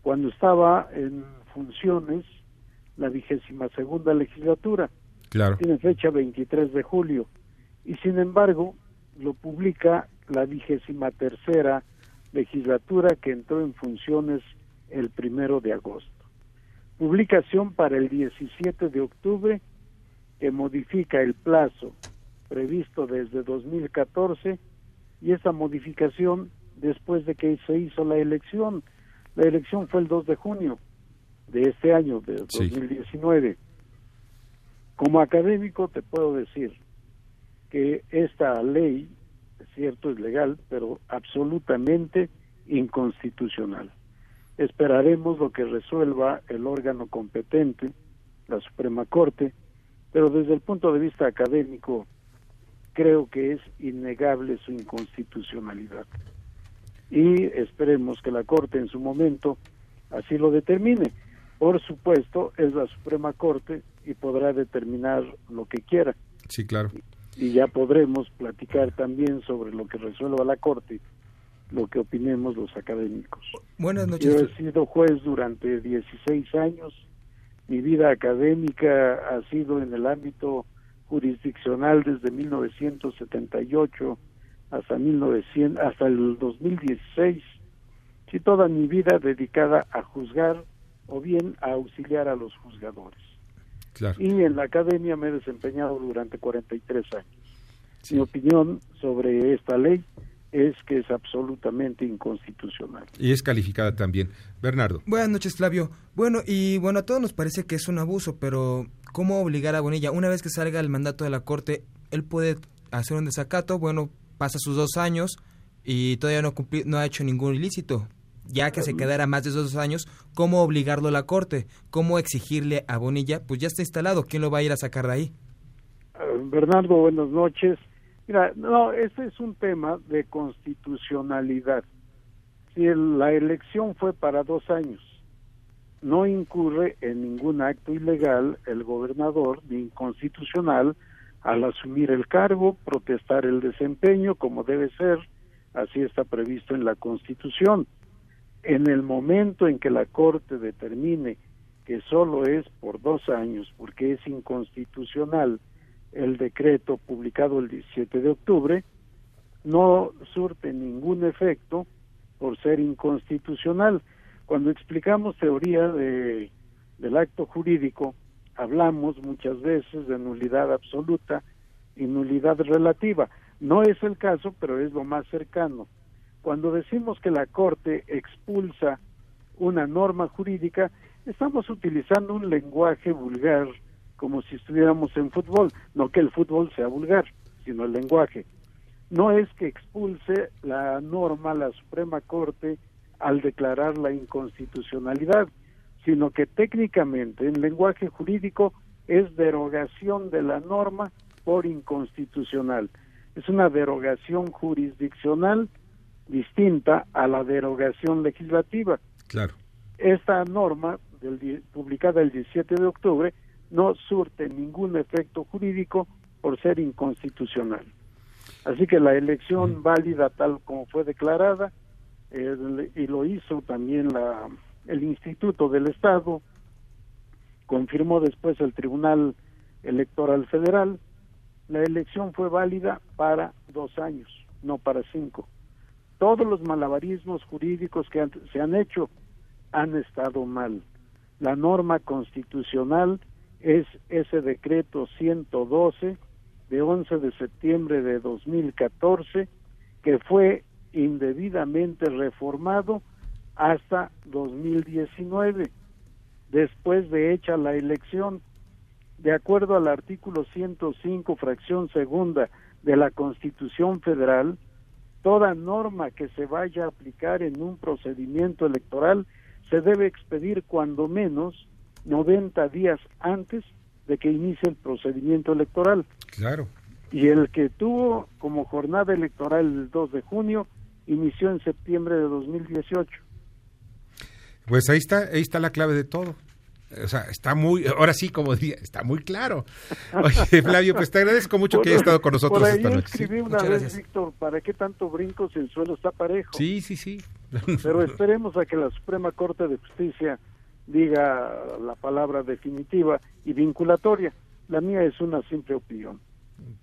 cuando estaba en funciones la vigésima segunda legislatura. Claro. Tiene fecha 23 de julio y sin embargo lo publica la vigésima tercera legislatura que entró en funciones el primero de agosto. Publicación para el 17 de octubre que modifica el plazo previsto desde 2014 y esa modificación después de que se hizo la elección. La elección fue el 2 de junio de este año, de 2019. Como académico te puedo decir que esta ley, es cierto, es legal, pero absolutamente inconstitucional. Esperaremos lo que resuelva el órgano competente, la Suprema Corte, pero desde el punto de vista académico creo que es innegable su inconstitucionalidad. Y esperemos que la Corte en su momento así lo determine. Por supuesto, es la Suprema Corte y podrá determinar lo que quiera. Sí, claro. Y ya podremos platicar también sobre lo que resuelva la Corte, lo que opinemos los académicos. Buenas noches. Yo he sido juez durante 16 años. Mi vida académica ha sido en el ámbito jurisdiccional desde 1978 hasta 1900 hasta el 2016 sí toda mi vida dedicada a juzgar o bien a auxiliar a los juzgadores y en la academia me he desempeñado durante 43 años mi opinión sobre esta ley es que es absolutamente inconstitucional. Y es calificada también. Bernardo. Buenas noches, Flavio. Bueno, y bueno, a todos nos parece que es un abuso, pero ¿cómo obligar a Bonilla? Una vez que salga el mandato de la Corte, él puede hacer un desacato, bueno, pasa sus dos años y todavía no, no ha hecho ningún ilícito. Ya que se quedara más de esos dos años, ¿cómo obligarlo a la Corte? ¿Cómo exigirle a Bonilla? Pues ya está instalado, ¿quién lo va a ir a sacar de ahí? Uh, Bernardo, buenas noches. Mira, no, este es un tema de constitucionalidad. Si la elección fue para dos años, no incurre en ningún acto ilegal el gobernador ni inconstitucional al asumir el cargo, protestar el desempeño como debe ser, así está previsto en la Constitución. En el momento en que la Corte determine que solo es por dos años, porque es inconstitucional el decreto publicado el 17 de octubre, no surte ningún efecto por ser inconstitucional. Cuando explicamos teoría de, del acto jurídico, hablamos muchas veces de nulidad absoluta y nulidad relativa. No es el caso, pero es lo más cercano. Cuando decimos que la Corte expulsa una norma jurídica, estamos utilizando un lenguaje vulgar como si estuviéramos en fútbol, no que el fútbol sea vulgar, sino el lenguaje. No es que expulse la norma la Suprema Corte al declarar la inconstitucionalidad, sino que técnicamente en lenguaje jurídico es derogación de la norma por inconstitucional. Es una derogación jurisdiccional distinta a la derogación legislativa. Claro. Esta norma, del, publicada el 17 de octubre, no surte ningún efecto jurídico por ser inconstitucional. Así que la elección válida tal como fue declarada, y lo hizo también la, el Instituto del Estado, confirmó después el Tribunal Electoral Federal, la elección fue válida para dos años, no para cinco. Todos los malabarismos jurídicos que se han hecho han estado mal. La norma constitucional es ese decreto 112 de 11 de septiembre de 2014 que fue indebidamente reformado hasta 2019, después de hecha la elección. De acuerdo al artículo 105, fracción segunda de la Constitución Federal, toda norma que se vaya a aplicar en un procedimiento electoral se debe expedir cuando menos 90 días antes de que inicie el procedimiento electoral. Claro. Y el que tuvo como jornada electoral el 2 de junio inició en septiembre de 2018. Pues ahí está, ahí está la clave de todo. O sea, está muy, ahora sí, como diría, está muy claro. Oye, Flavio, pues te agradezco mucho que hayas estado con nosotros por ahí esta noche. escribí una vez, Víctor, ¿para qué tanto brinco si el suelo está parejo? Sí, sí, sí. Pero esperemos a que la Suprema Corte de Justicia diga la palabra definitiva y vinculatoria. La mía es una simple opinión.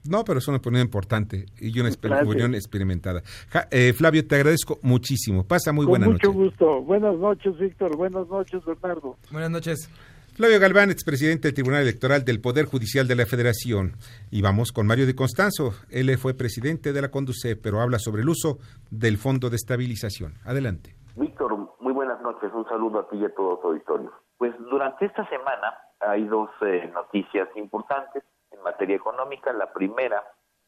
No, pero es una opinión importante y una opinión experimentada. eh, Flavio, te agradezco muchísimo. Pasa muy Con buena mucho noche. gusto. Buenas noches, Víctor. Buenas noches, Bernardo. Buenas noches. Flavio Galván, expresidente del Tribunal Electoral del Poder Judicial de la Federación. Y vamos con Mario Di Constanzo. Él fue presidente de la Conduce, pero habla sobre el uso del Fondo de Estabilización. Adelante. Víctor, muy buenas noches. Un saludo a ti y a todo tu auditorio. Pues durante esta semana hay dos eh, noticias importantes en materia económica. La primera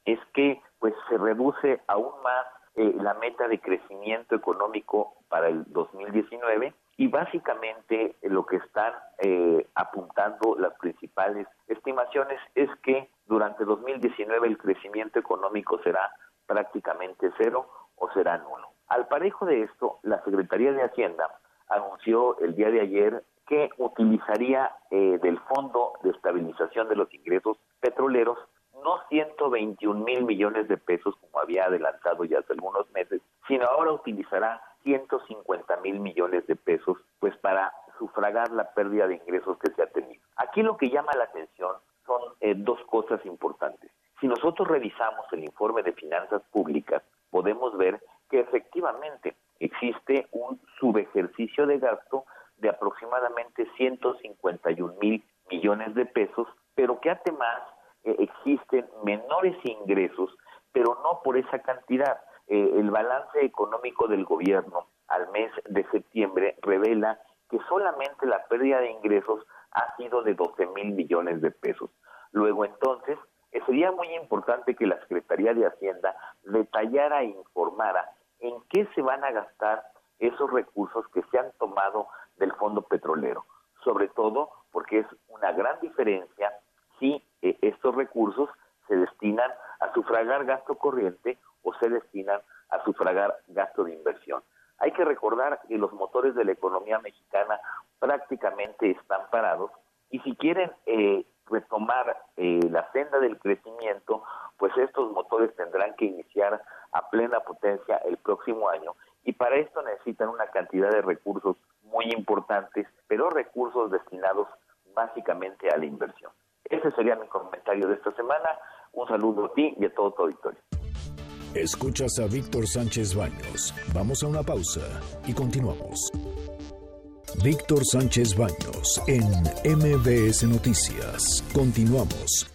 es que pues se reduce aún más eh, la meta de crecimiento económico para el 2019 y básicamente lo que están eh, apuntando las principales estimaciones es que durante 2019 el crecimiento económico será prácticamente cero o será nulo. Al parejo de esto, la Secretaría de Hacienda anunció el día de ayer que utilizaría eh, del Fondo de Estabilización de los Ingresos Petroleros no 121 mil millones de pesos como había adelantado ya hace algunos meses, sino ahora utilizará 150 mil millones de pesos pues para sufragar la pérdida de ingresos que se ha tenido. Aquí lo que llama la atención son eh, dos cosas importantes. Si nosotros revisamos el informe de finanzas públicas, podemos ver que efectivamente existe un subejercicio de gasto de aproximadamente 151 mil millones de pesos, pero que además eh, existen menores ingresos, pero no por esa cantidad. Eh, el balance económico del gobierno al mes de septiembre revela que solamente la pérdida de ingresos ha sido de 12 mil millones de pesos. Luego entonces, eh, sería muy importante que la Secretaría de Hacienda detallara e informara en qué se van a gastar esos recursos que se han tomado fondo petrolero, sobre todo porque es una gran diferencia si eh, estos recursos se destinan a sufragar gasto corriente o se destinan a sufragar gasto de inversión. Hay que recordar que los motores de la economía mexicana prácticamente están parados y si quieren eh, retomar eh, la senda del crecimiento, pues estos motores tendrán que iniciar a plena potencia el próximo año necesitan una cantidad de recursos muy importantes, pero recursos destinados básicamente a la inversión. Ese sería mi comentario de esta semana. Un saludo a ti y a todo tu auditorio. Escuchas a Víctor Sánchez Baños. Vamos a una pausa y continuamos. Víctor Sánchez Baños en MBS Noticias. Continuamos.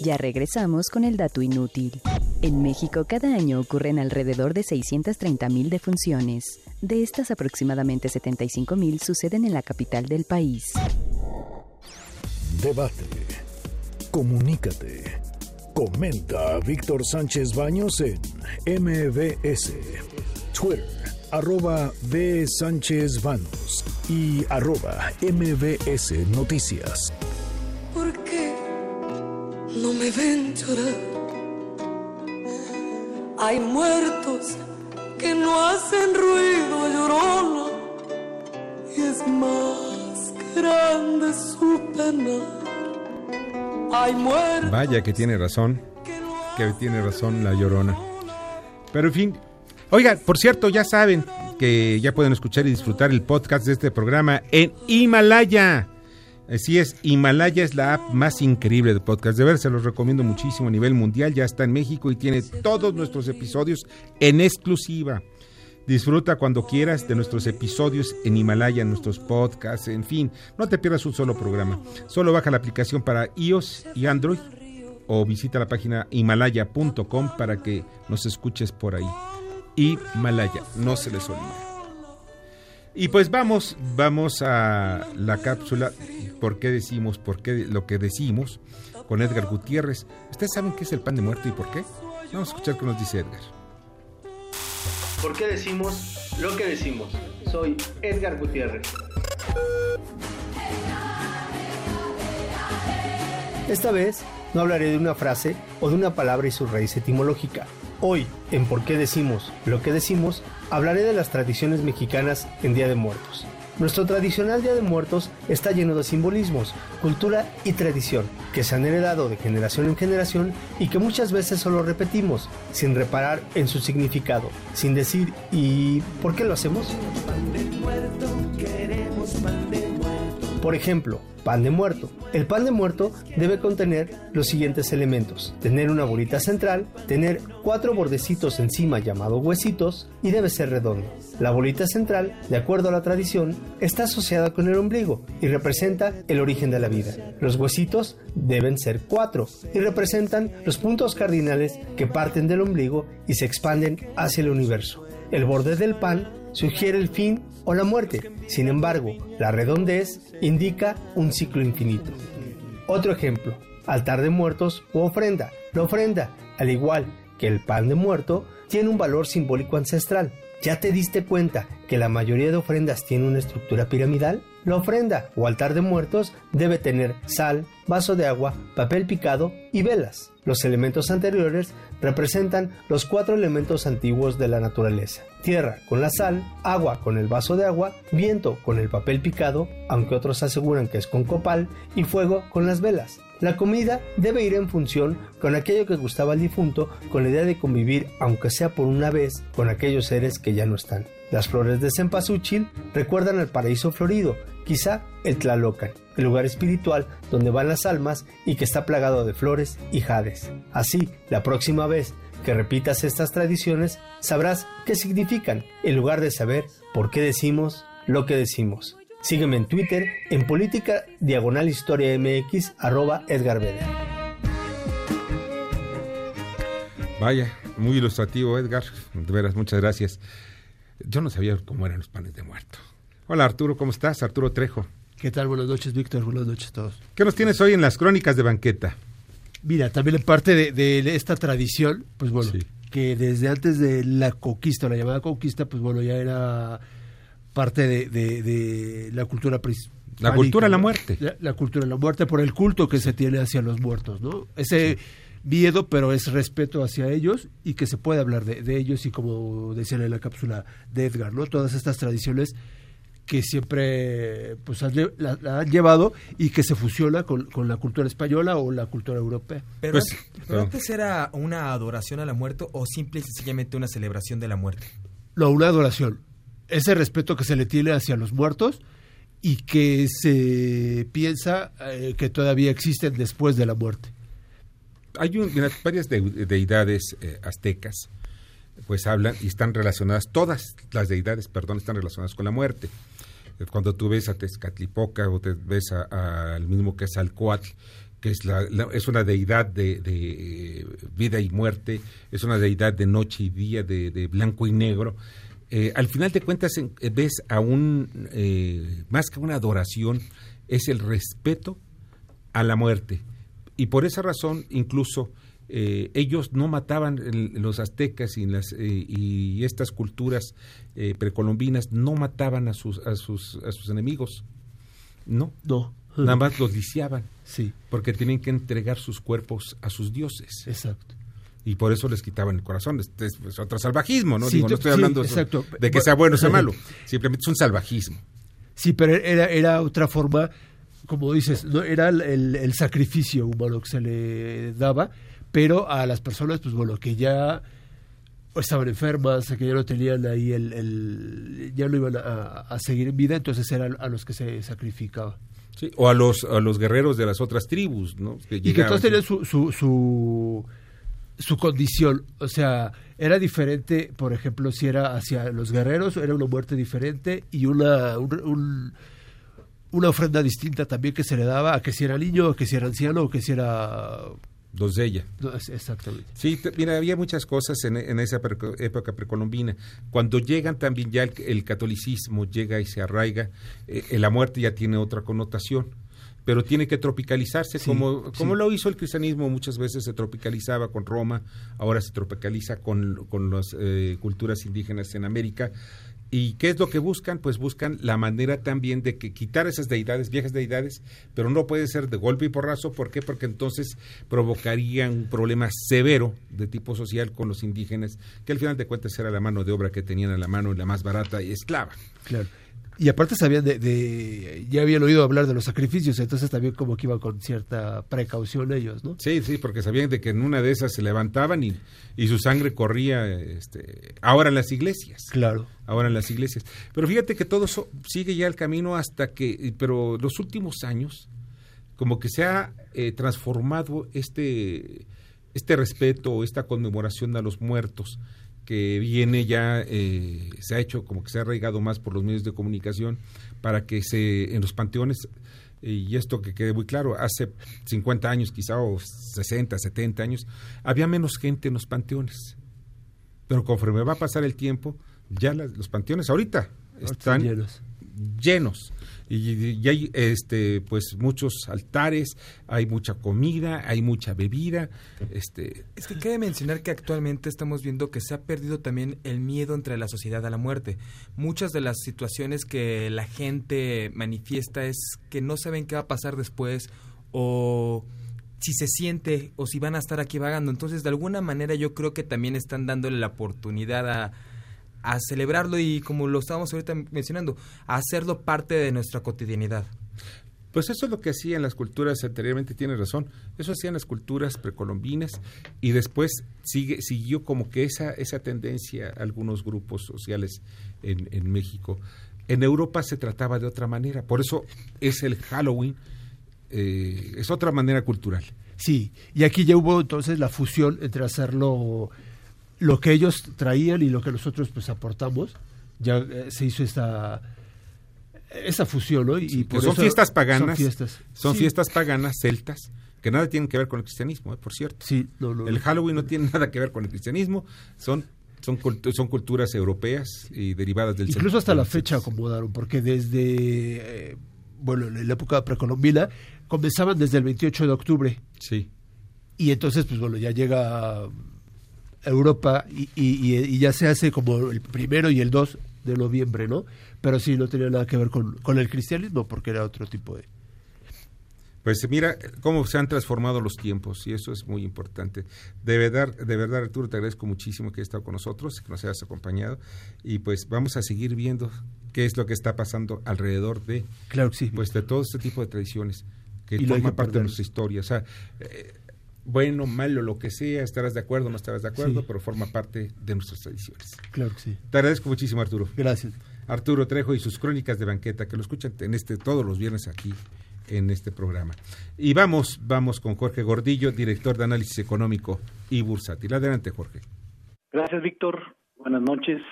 Ya regresamos con el dato inútil. En México cada año ocurren alrededor de 630.000 defunciones. De estas aproximadamente 75.000 suceden en la capital del país. Debate. Comunícate. Comenta a Víctor Sánchez Baños en MBS. Twitter, arroba B. Sánchez Baños y arroba MBS Noticias no me ven llorar. Hay muertos que no hacen ruido, llorona, y es más grande su pena. Hay muertos. Vaya que tiene razón, que tiene razón la llorona. Pero en fin, oiga, por cierto, ya saben que ya pueden escuchar y disfrutar el podcast de este programa en Himalaya. Así es, Himalaya es la app más increíble de podcast. De ver, se los recomiendo muchísimo a nivel mundial. Ya está en México y tiene todos nuestros episodios en exclusiva. Disfruta cuando quieras de nuestros episodios en Himalaya, nuestros podcasts, en fin. No te pierdas un solo programa. Solo baja la aplicación para iOS y Android o visita la página himalaya.com para que nos escuches por ahí. Himalaya, no se les olvide. Y pues vamos, vamos a la cápsula ¿Por qué decimos por qué lo que decimos? con Edgar Gutiérrez. ¿Ustedes saben qué es el pan de muerto y por qué? Vamos a escuchar qué nos dice Edgar. ¿Por qué decimos lo que decimos? Soy Edgar Gutiérrez. Esta vez no hablaré de una frase o de una palabra y su raíz etimológica. Hoy, en Por qué decimos lo que decimos, hablaré de las tradiciones mexicanas en Día de Muertos. Nuestro tradicional Día de Muertos está lleno de simbolismos, cultura y tradición que se han heredado de generación en generación y que muchas veces solo repetimos sin reparar en su significado, sin decir ¿y por qué lo hacemos? Por ejemplo, pan de muerto. El pan de muerto debe contener los siguientes elementos. Tener una bolita central, tener cuatro bordecitos encima llamados huesitos y debe ser redondo. La bolita central, de acuerdo a la tradición, está asociada con el ombligo y representa el origen de la vida. Los huesitos deben ser cuatro y representan los puntos cardinales que parten del ombligo y se expanden hacia el universo. El borde del pan sugiere el fin o la muerte. Sin embargo, la redondez indica un ciclo infinito. Otro ejemplo, altar de muertos u ofrenda. La ofrenda, al igual que el pan de muerto, tiene un valor simbólico ancestral. ¿Ya te diste cuenta que la mayoría de ofrendas tiene una estructura piramidal? La ofrenda o altar de muertos debe tener sal, vaso de agua, papel picado y velas. Los elementos anteriores representan los cuatro elementos antiguos de la naturaleza. Tierra con la sal, agua con el vaso de agua, viento con el papel picado, aunque otros aseguran que es con copal, y fuego con las velas. La comida debe ir en función con aquello que gustaba al difunto, con la idea de convivir, aunque sea por una vez, con aquellos seres que ya no están. Las flores de cempasúchil recuerdan al paraíso florido, quizá el Tlalocan, el lugar espiritual donde van las almas y que está plagado de flores y jades. Así, la próxima vez que repitas estas tradiciones, sabrás qué significan, en lugar de saber por qué decimos lo que decimos. Sígueme en Twitter en política diagonal historia mx arroba Edgar Vaya, muy ilustrativo Edgar, de veras, muchas gracias. Yo no sabía cómo eran los panes de muerto. Hola Arturo, ¿cómo estás? Arturo Trejo. ¿Qué tal? Buenas noches, Víctor. Buenas noches a todos. ¿Qué nos tienes hoy en las crónicas de banqueta? Mira, también parte de, esta tradición, pues bueno, que desde antes de la conquista, la llamada conquista, pues bueno, ya era parte de, la cultura la cultura de la muerte. La, cultura de la muerte por el culto que se tiene hacia los muertos, ¿no? Ese miedo, pero es respeto hacia ellos y que se puede hablar de, ellos y como decían en la cápsula de Edgar, ¿no? Todas estas tradiciones que siempre pues la, han llevado y que se fusiona con, la cultura española o la cultura europea. Pero, pues, antes era una adoración a la muerte o simple y sencillamente una celebración de la muerte. No, una adoración. Ese respeto que se le tiene hacia los muertos y que se piensa eh, que todavía existen después de la muerte. Hay varias deidades eh, aztecas, pues hablan y están relacionadas, todas las deidades, perdón, están relacionadas con la muerte cuando tú ves a Tezcatlipoca o te ves al mismo que es Alcoatl, que es, la, es una deidad de, vida y muerte, es una deidad de noche y día, de, blanco y negro. Eh, al final de cuentas ves a un, eh, más que una adoración, es el respeto a la muerte. Y por esa razón, incluso eh, ellos no mataban, los aztecas y, las, eh, y estas culturas eh, precolombinas no mataban a sus, a sus, a sus enemigos. No, no. Nada más los lisiaban. Sí. Porque tienen que entregar sus cuerpos a sus dioses. Exacto. Y por eso les quitaban el corazón. Este es, otro salvajismo, ¿no? Digo, no estoy hablando de que sea bueno o sea malo. Simplemente es un salvajismo. Sí, pero era, era otra forma como dices, no era el, el, sacrificio humano que se le daba, pero a las personas, pues bueno, que ya estaban enfermas, que ya no tenían ahí el, el ya no iban a, seguir en vida, entonces eran a los que se sacrificaba. Sí, o a los, a los guerreros de las otras tribus, ¿no? Que y que todos tenían su, su, su, su, condición, o sea, era diferente, por ejemplo, si era hacia los guerreros, era una muerte diferente y una, un, una ofrenda distinta también que se le daba a que si era niño, a que si era anciano, o que si era ella. Exactamente. Sí, mira, había muchas cosas en, esa época precolombina. Cuando llegan también ya el, catolicismo llega y se arraiga, eh, la muerte ya tiene otra connotación pero tiene que tropicalizarse como, como lo hizo el cristianismo muchas veces se tropicalizaba con Roma ahora se tropicaliza con, con las eh, culturas indígenas en América ¿Y qué es lo que buscan? Pues buscan la manera también de que quitar esas deidades, viejas deidades, pero no puede ser de golpe y porrazo. ¿Por qué? Porque entonces provocaría un problema severo de tipo social con los indígenas, que al final de cuentas era la mano de obra que tenían a la mano y la más barata y esclava. Claro. Y aparte sabían de, ya habían oído hablar de los sacrificios, entonces también como que iban con cierta precaución ellos, ¿no? Sí, sí, porque sabían de que en una de esas se levantaban y, y su sangre corría, este, ahora en las iglesias. Claro. Ahora en las iglesias. Pero fíjate que todo eso sigue ya el camino hasta que, pero los últimos años, como que se ha eh, transformado este, este respeto, esta conmemoración a los muertos que viene ya, eh, se ha hecho como que se ha arraigado más por los medios de comunicación para que se, en los panteones, y esto que quede muy claro, hace 50 años quizá o 60, 70 años, había menos gente en los panteones. Pero conforme va a pasar el tiempo, ya los panteones ahorita están llenos y, hay este pues muchos altares, hay mucha comida, hay mucha bebida, este es que cabe mencionar que actualmente estamos viendo que se ha perdido también el miedo entre la sociedad a la muerte. Muchas de las situaciones que la gente manifiesta es que no saben qué va a pasar después o si se siente o si van a estar aquí vagando. Entonces, de alguna manera yo creo que también están dándole la oportunidad a a celebrarlo y como lo estábamos ahorita mencionando, a hacerlo parte de nuestra cotidianidad. Pues eso es lo que hacían las culturas anteriormente, tiene razón. Eso hacían las culturas precolombinas y después sigue, siguió como que esa, esa tendencia algunos grupos sociales en, en México. En Europa se trataba de otra manera, por eso es el Halloween, eh, es otra manera cultural. Sí, y aquí ya hubo entonces la fusión entre hacerlo lo que ellos traían y lo que nosotros pues aportamos, ya eh, se hizo esta esa fusión, ¿no? Y son fiestas paganas, son fiestas, son fiestas paganas celtas que nada tienen que ver con el cristianismo, ¿eh? por cierto. Sí, el Halloween no tiene nada que ver con el cristianismo, son son, son culturas europeas y derivadas del Incluso hasta la fecha acomodaron, porque desde, eh, bueno, en la época precolombina, comenzaban desde el 28 de octubre. Sí. Y entonces, pues bueno, ya llega Europa y, y, ya se hace como el primero y el 2 de noviembre, ¿no? Pero sí, no tenía nada que ver con, con el cristianismo porque era otro tipo de... Pues mira cómo se han transformado los tiempos y eso es muy importante. De verdad, de verdad Arturo, te agradezco muchísimo que hayas estado con nosotros, que nos hayas acompañado y pues vamos a seguir viendo qué es lo que está pasando alrededor de, claro sí. pues, de todo este tipo de tradiciones que forman parte de nuestra historia. O sea, eh, bueno, malo, lo que sea, estarás de acuerdo, no estarás de acuerdo, pero forma parte de nuestras tradiciones. Claro que sí. Te agradezco muchísimo, Arturo. Gracias. Arturo Trejo y sus crónicas de banqueta, que lo escuchan en este todos los viernes aquí en este programa. Y vamos, vamos con Jorge Gordillo, director de análisis económico y bursátil. Adelante, Jorge. Gracias, Víctor. Buenas noches.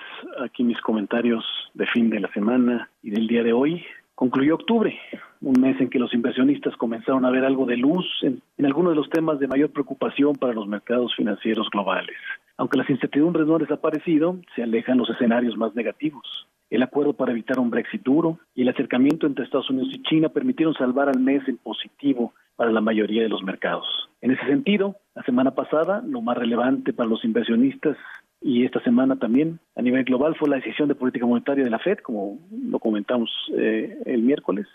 Aquí mis comentarios de fin de la semana y del día de hoy. Concluyó octubre, un mes en que los inversionistas comenzaron a ver algo de luz en, algunos de los temas de mayor preocupación para los mercados financieros globales. Aunque las incertidumbres no han desaparecido, se alejan los escenarios más negativos. El acuerdo para evitar un Brexit duro y el acercamiento entre Estados Unidos y China permitieron salvar al mes en positivo para la mayoría de los mercados. En ese sentido, la semana pasada, lo más relevante para los inversionistas y esta semana también a nivel global fue la decisión de política monetaria de la Fed, como lo comentamos eh, el miércoles,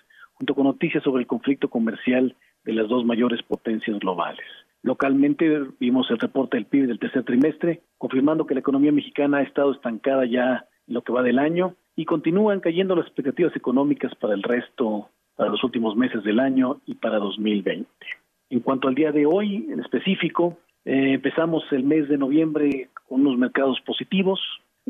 junto con noticias sobre el conflicto comercial de las dos mayores potencias globales. Localmente vimos el reporte del PIB del tercer trimestre, confirmando que la economía mexicana ha estado estancada ya en lo que va del año y continúan cayendo las expectativas económicas para el resto para los últimos meses del año y para 2020. En cuanto al día de hoy, en específico, eh, empezamos el mes de noviembre con unos mercados positivos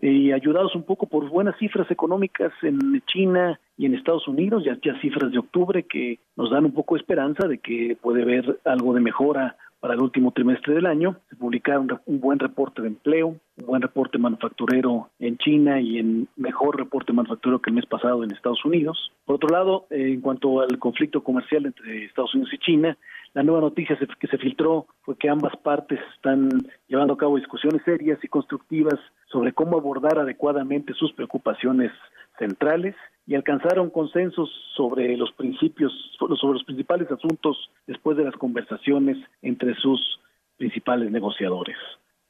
y ayudados un poco por buenas cifras económicas en China y en Estados Unidos, ya, ya cifras de octubre que nos dan un poco de esperanza de que puede haber algo de mejora para el último trimestre del año. Se publicaron un buen reporte de empleo, un buen reporte manufacturero en China y en mejor reporte manufacturero que el mes pasado en Estados Unidos. Por otro lado, eh, en cuanto al conflicto comercial entre Estados Unidos y China, la nueva noticia que se filtró fue que ambas partes están llevando a cabo discusiones serias y constructivas sobre cómo abordar adecuadamente sus preocupaciones centrales y alcanzaron consensos sobre los principios, sobre los principales asuntos después de las conversaciones entre sus principales negociadores.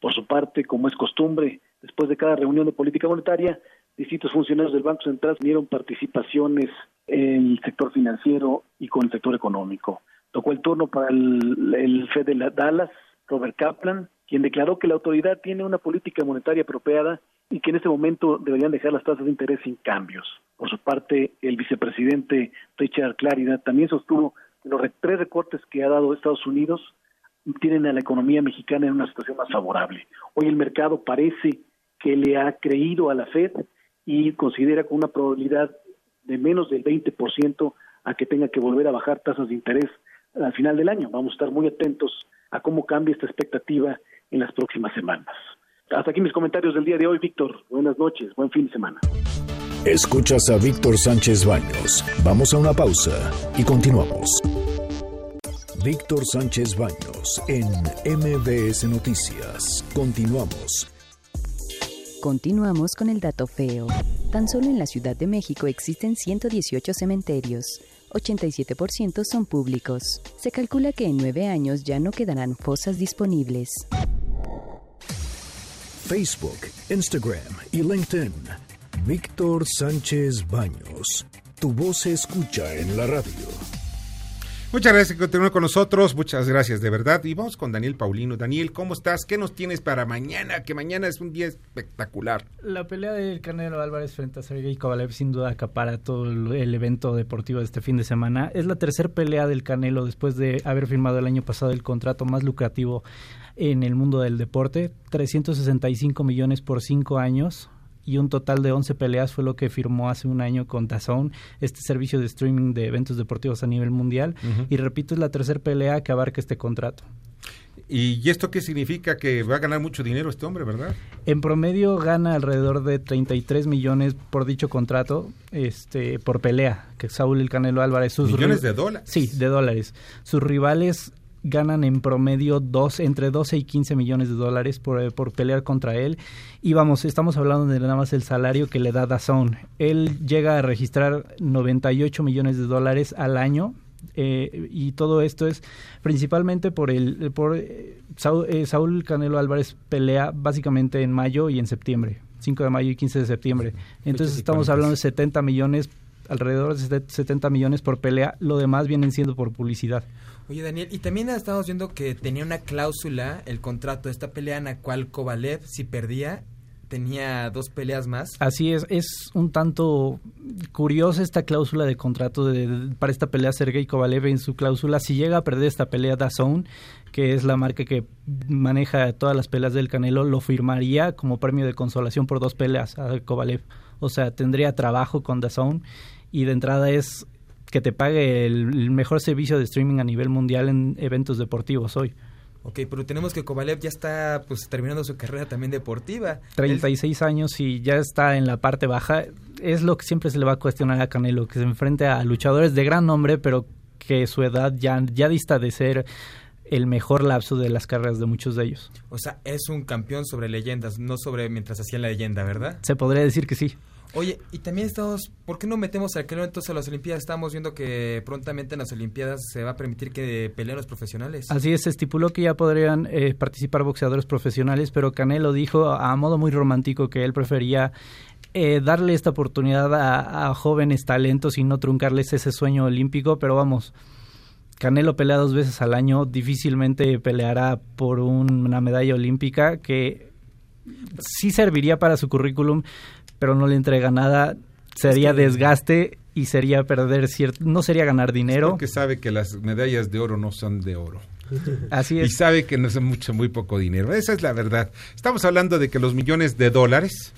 Por su parte, como es costumbre, después de cada reunión de política monetaria, distintos funcionarios del Banco Central dieron participaciones en el sector financiero y con el sector económico. Tocó el turno para el, Fed de Dallas, Robert Kaplan, quien declaró que la autoridad tiene una política monetaria apropiada y que en este momento deberían dejar las tasas de interés sin cambios. Por su parte, el vicepresidente Richard Clarida también sostuvo que los tres recortes que ha dado Estados Unidos tienen a la economía mexicana en una situación más favorable. Hoy el mercado parece que le ha creído a la Fed y considera con una probabilidad de menos del 20% a que tenga que volver a bajar tasas de interés al final del año. Vamos a estar muy atentos a cómo cambia esta expectativa en las próximas semanas. Hasta aquí mis comentarios del día de hoy, Víctor. Buenas noches, buen fin de semana. Escuchas a Víctor Sánchez Baños. Vamos a una pausa y continuamos. Víctor Sánchez Baños en MBS Noticias. Continuamos. Continuamos con el dato feo. Tan solo en la Ciudad de México existen 118 cementerios. 87% son públicos. Se calcula que en nueve años ya no quedarán fosas disponibles. Facebook, Instagram y LinkedIn. Víctor Sánchez Baños. Tu voz se escucha en la radio. Muchas gracias por continuar con nosotros. Muchas gracias, de verdad. Y vamos con Daniel Paulino. Daniel, ¿cómo estás? ¿Qué nos tienes para mañana? Que mañana es un día espectacular. La pelea del Canelo Álvarez frente a Sergey Kovalev sin duda acapara todo el evento deportivo de este fin de semana. Es la tercera pelea del Canelo después de haber firmado el año pasado el contrato más lucrativo en el mundo del deporte, 365 millones por cinco años y un total de 11 peleas fue lo que firmó hace un año con DAZN, este servicio de streaming de eventos deportivos a nivel mundial. Y repito, es la tercera pelea que abarca este contrato. ¿Y esto qué significa? Que va a ganar mucho dinero este hombre, ¿verdad? En promedio gana alrededor de 33 millones por dicho contrato, este, por pelea, que Saúl El Canelo Álvarez. Sus ¿Millones de dólares? Sí, de dólares. Sus rivales ganan en promedio dos, entre 12 y 15 millones de dólares por, eh, por pelear contra él. Y vamos, estamos hablando de nada más el salario que le da Dazón. Él llega a registrar 98 millones de dólares al año eh, y todo esto es principalmente por el por eh, Saúl, Canelo Álvarez pelea básicamente en mayo y en septiembre 5 de mayo y 15 de septiembre entonces estamos hablando de 70 millones alrededor de 70 millones por pelea lo demás vienen siendo por publicidad Oye, Daniel, y también estamos viendo que tenía una cláusula, el contrato de esta pelea en la cual Kovalev, si perdía, tenía dos peleas más. Así es, es un tanto curiosa esta cláusula de contrato de, para esta pelea Sergey Kovalev en su cláusula. Si llega a perder esta pelea DAZN, que es la marca que maneja todas las peleas del Canelo, lo firmaría como premio de consolación por dos peleas a Kovalev. O sea, tendría trabajo con DAZN y de entrada es que te pague el, mejor servicio de streaming a nivel mundial en eventos deportivos hoy. Ok, pero tenemos que Kovalev ya está pues terminando su carrera también deportiva. 36 años y ya está en la parte baja. Es lo que siempre se le va a cuestionar a Canelo, que se enfrente a luchadores de gran nombre, pero que su edad ya, ya dista de ser el mejor lapso de las carreras de muchos de ellos. O sea, es un campeón sobre leyendas, no sobre mientras hacía la leyenda, ¿verdad? Se podría decir que sí. Oye, y también estamos, ¿por qué no metemos al Canelo entonces a las Olimpiadas? Estamos viendo que prontamente en las Olimpiadas se va a permitir que peleen los profesionales. Así es, se estipuló que ya podrían eh, participar boxeadores profesionales, pero Canelo dijo a modo muy romántico que él prefería eh, darle esta oportunidad a, jóvenes talentos y no truncarles ese sueño olímpico, pero vamos, Canelo pelea dos veces al año, difícilmente peleará por una medalla olímpica que sí serviría para su currículum, pero no le entrega nada, sería desgaste y sería perder cierto, no sería ganar dinero. porque sabe que las medallas de oro no son de oro. Así es. Y sabe que no es mucho, muy poco dinero. Esa es la verdad. Estamos hablando de que los millones de dólares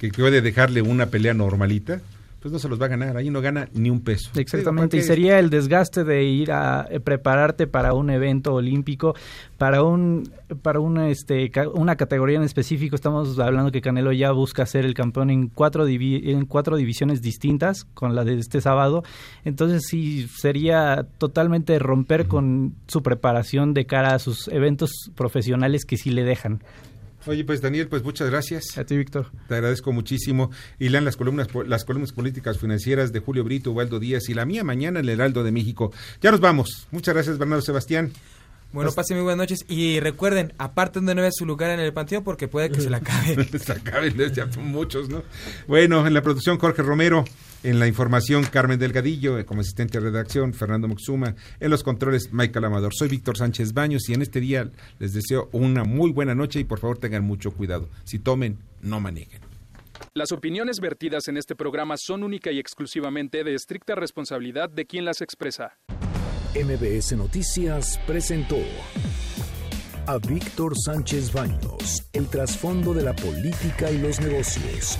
que puede dejarle una pelea normalita, pues no se los va a ganar. Ahí no gana ni un peso. Exactamente, y sería el desgaste de ir a eh, prepararte para un evento olímpico, para un para una este una categoría en específico. Estamos hablando que Canelo ya busca ser el campeón en cuatro divi- en cuatro divisiones distintas con la de este sábado. Entonces sí sería totalmente romper con su preparación de cara a sus eventos profesionales que sí le dejan. Oye, pues Daniel, pues muchas gracias. A ti, Víctor. Te agradezco muchísimo. Y lean las columnas, las columnas políticas financieras de Julio Brito, Waldo Díaz y la mía mañana en el Heraldo de México. Ya nos vamos. Muchas gracias, Bernardo Sebastián. Bueno, Hasta- pasen muy buenas noches y recuerden, aparten de nuevo su lugar en el panteón porque puede que se la acabe. se acaben, ya son muchos, ¿no? Bueno, en la producción Jorge Romero, en la información Carmen Delgadillo, como asistente de redacción Fernando Moxuma, en los controles Michael Amador. Soy Víctor Sánchez Baños y en este día les deseo una muy buena noche y por favor tengan mucho cuidado. Si tomen, no manejen. Las opiniones vertidas en este programa son única y exclusivamente de estricta responsabilidad de quien las expresa. MBS Noticias presentó a Víctor Sánchez Baños, el trasfondo de la política y los negocios.